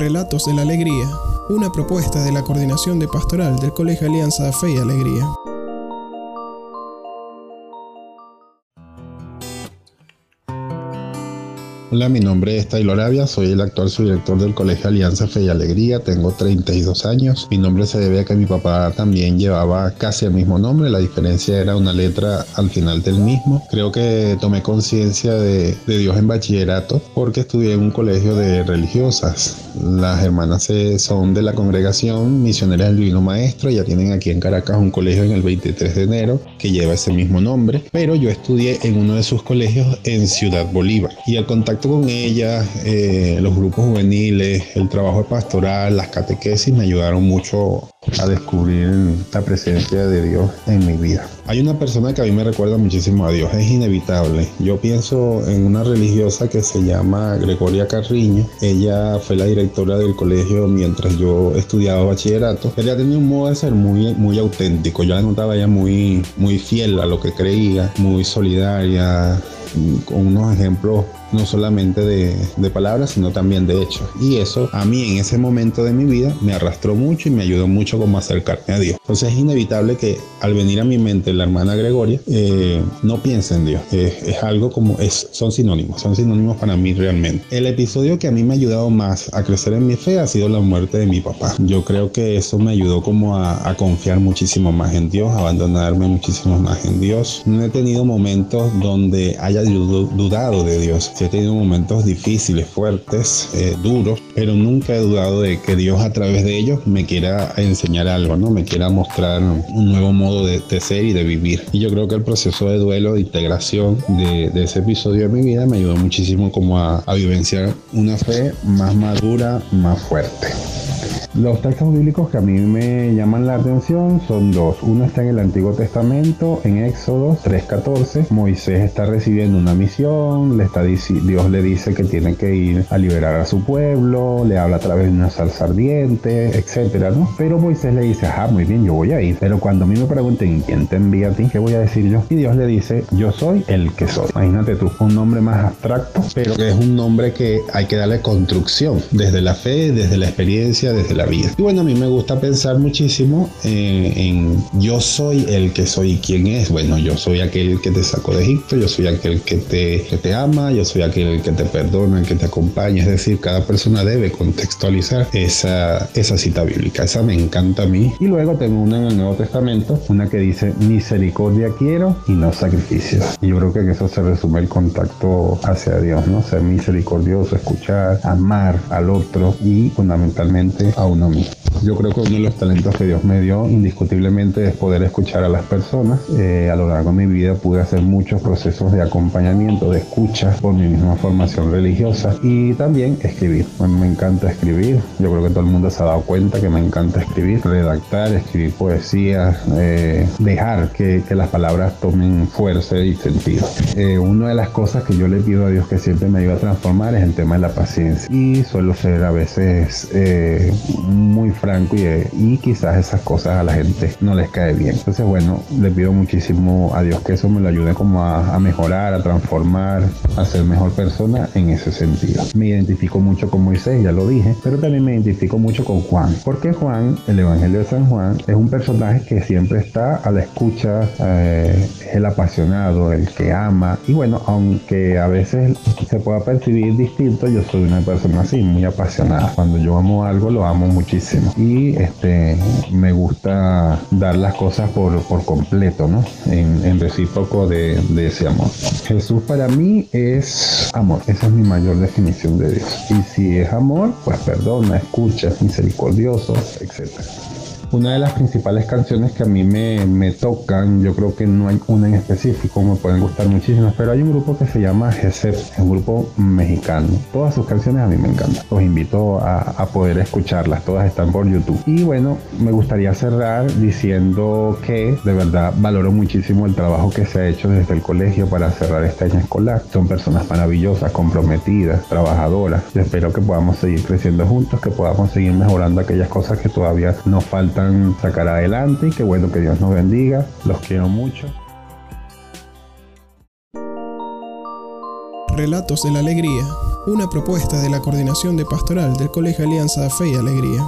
Relatos de la Alegría, una propuesta de la Coordinación de Pastoral del Colegio Alianza Fe y Alegría. Hola, mi nombre es Taylor Avia, soy el actual subdirector del Colegio Alianza Fe y Alegría, tengo 32 años. Mi nombre se debe a que mi papá también llevaba casi el mismo nombre, la diferencia era una letra al final del mismo. Creo que tomé conciencia de, Dios en bachillerato porque estudié en un colegio de religiosas. Las hermanas son de la congregación Misioneras del Divino Maestro, ya tienen aquí en Caracas un colegio en el 23 de enero que lleva ese mismo nombre, pero yo estudié en uno de sus colegios en Ciudad Bolívar. Y el contacto con ella, eh, los grupos juveniles, el trabajo pastoral, las catequesis me ayudaron mucho a descubrir la presencia de Dios en mi vida. Hay una persona que a mí me recuerda muchísimo a Dios, es inevitable. Yo pienso en una religiosa que se llama Gregoria Carriño. Ella fue la directora del colegio mientras yo estudiaba bachillerato. Ella tenía un modo de ser muy, muy auténtico. Yo la notaba ella muy, muy fiel a lo que creía, muy solidaria, con unos ejemplos no solamente de, palabras, sino también de hechos. Y eso a mí en ese momento de mi vida me arrastró mucho y me ayudó mucho como acercarme a Dios. Entonces es inevitable que al venir a mi mente la hermana Gregoria, eh, no piense en Dios. es algo como, es, son sinónimos, son sinónimos para mí realmente. El episodio que a mí me ha ayudado más a crecer en mi fe ha sido la muerte de mi papá. Yo creo que eso me ayudó como a, a confiar muchísimo más en Dios, abandonarme muchísimo más en Dios. No he tenido momentos donde haya dudado de Dios he tenido momentos difíciles, fuertes, eh, duros, pero nunca he dudado de que Dios a través de ellos me quiera enseñar algo, ¿no? Me quiera mostrar un nuevo modo de, ser y de vivir. Y yo creo que el proceso de duelo, de integración de, ese episodio de mi vida me ayudó muchísimo como a vivenciar una fe más madura, más fuerte. Los textos bíblicos que a mí me llaman la atención son dos. Uno está en el Antiguo Testamento, en Éxodo 3.14. Moisés está recibiendo una misión, le está Dios le dice que tiene que ir a liberar a su pueblo, le habla a través de una salsa ardiente, etcétera, ¿no? Pero Moisés le dice, ajá, muy bien, yo voy a ir. Pero cuando a mí me pregunten, ¿quién te envía a ti? ¿Qué voy a decir yo? Y Dios le dice, yo soy el que soy. Imagínate tú, un nombre más abstracto, pero es un nombre que hay que darle construcción, desde la fe, desde la experiencia, desde la vida. Y bueno, a mí me gusta pensar muchísimo eh, en yo soy el que soy quién es. Bueno, yo soy aquel que te sacó de Egipto, yo soy aquel que te, te ama, yo soy aquel que te perdona, que te acompaña. Es decir, cada persona debe contextualizar esa, esa cita bíblica. Esa me encanta a mí. Y luego tengo una en el Nuevo Testamento, una que dice misericordia quiero y no sacrificio. Y yo creo que en eso se resume el contacto hacia Dios, ¿no? Ser misericordioso, escuchar, amar al otro y fundamentalmente a uno mismo. Yo creo que uno de los talentos que Dios me dio indiscutiblemente es poder escuchar a las personas. Eh, a lo largo de mi vida pude hacer muchos procesos de acompañamiento, de escucha por mi misma formación religiosa y también escribir. me encanta escribir. Yo creo que todo el mundo se ha dado cuenta que me encanta escribir, redactar, escribir poesía, eh, dejar que, las palabras tomen fuerza y sentido. Eh, una de las cosas que yo le pido a Dios que siempre me ayuda a transformar es el tema de la paciencia y suelo ser a veces muy franco y, quizás esas cosas a la gente no les cae bien. Entonces, bueno, le pido muchísimo a Dios que eso me lo ayude como a, mejorar, a transformar, a ser mejor persona en ese sentido. Me identifico mucho con Moisés, ya lo dije, pero también me identifico mucho con Juan, porque Juan, el Evangelio de San Juan, es un personaje que siempre está a la escucha, eh, es el apasionado, el que ama, y bueno, aunque a veces se pueda percibir distinto, yo soy una persona así, muy apasionada. Cuando yo amo algo, lo amo muchísimo. Y este, me gusta dar las cosas por, por completo, ¿no? En, en recíproco de, de, ese amor. Jesús para mí es amor. Esa es mi mayor definición de Dios. Y si es amor, pues perdona, escucha, misericordioso, etcétera. Una de las principales canciones que a mí me, me, tocan, yo creo que no hay una en específico, me pueden gustar muchísimas, pero hay un grupo que se llama GESEP, es un grupo mexicano. Todas sus canciones a mí me encantan. Los invito a, a, poder escucharlas, todas están por YouTube. Y bueno, me gustaría cerrar diciendo que de verdad valoro muchísimo el trabajo que se ha hecho desde el colegio para cerrar este año escolar. Son personas maravillosas, comprometidas, trabajadoras. Yo espero que podamos seguir creciendo juntos, que podamos seguir mejorando aquellas cosas que todavía nos faltan sacar adelante y que bueno que Dios nos bendiga. Los quiero mucho. Relatos de la Alegría una propuesta de la Coordinación de Pastoral del Colegio Alianza Fe y Alegría.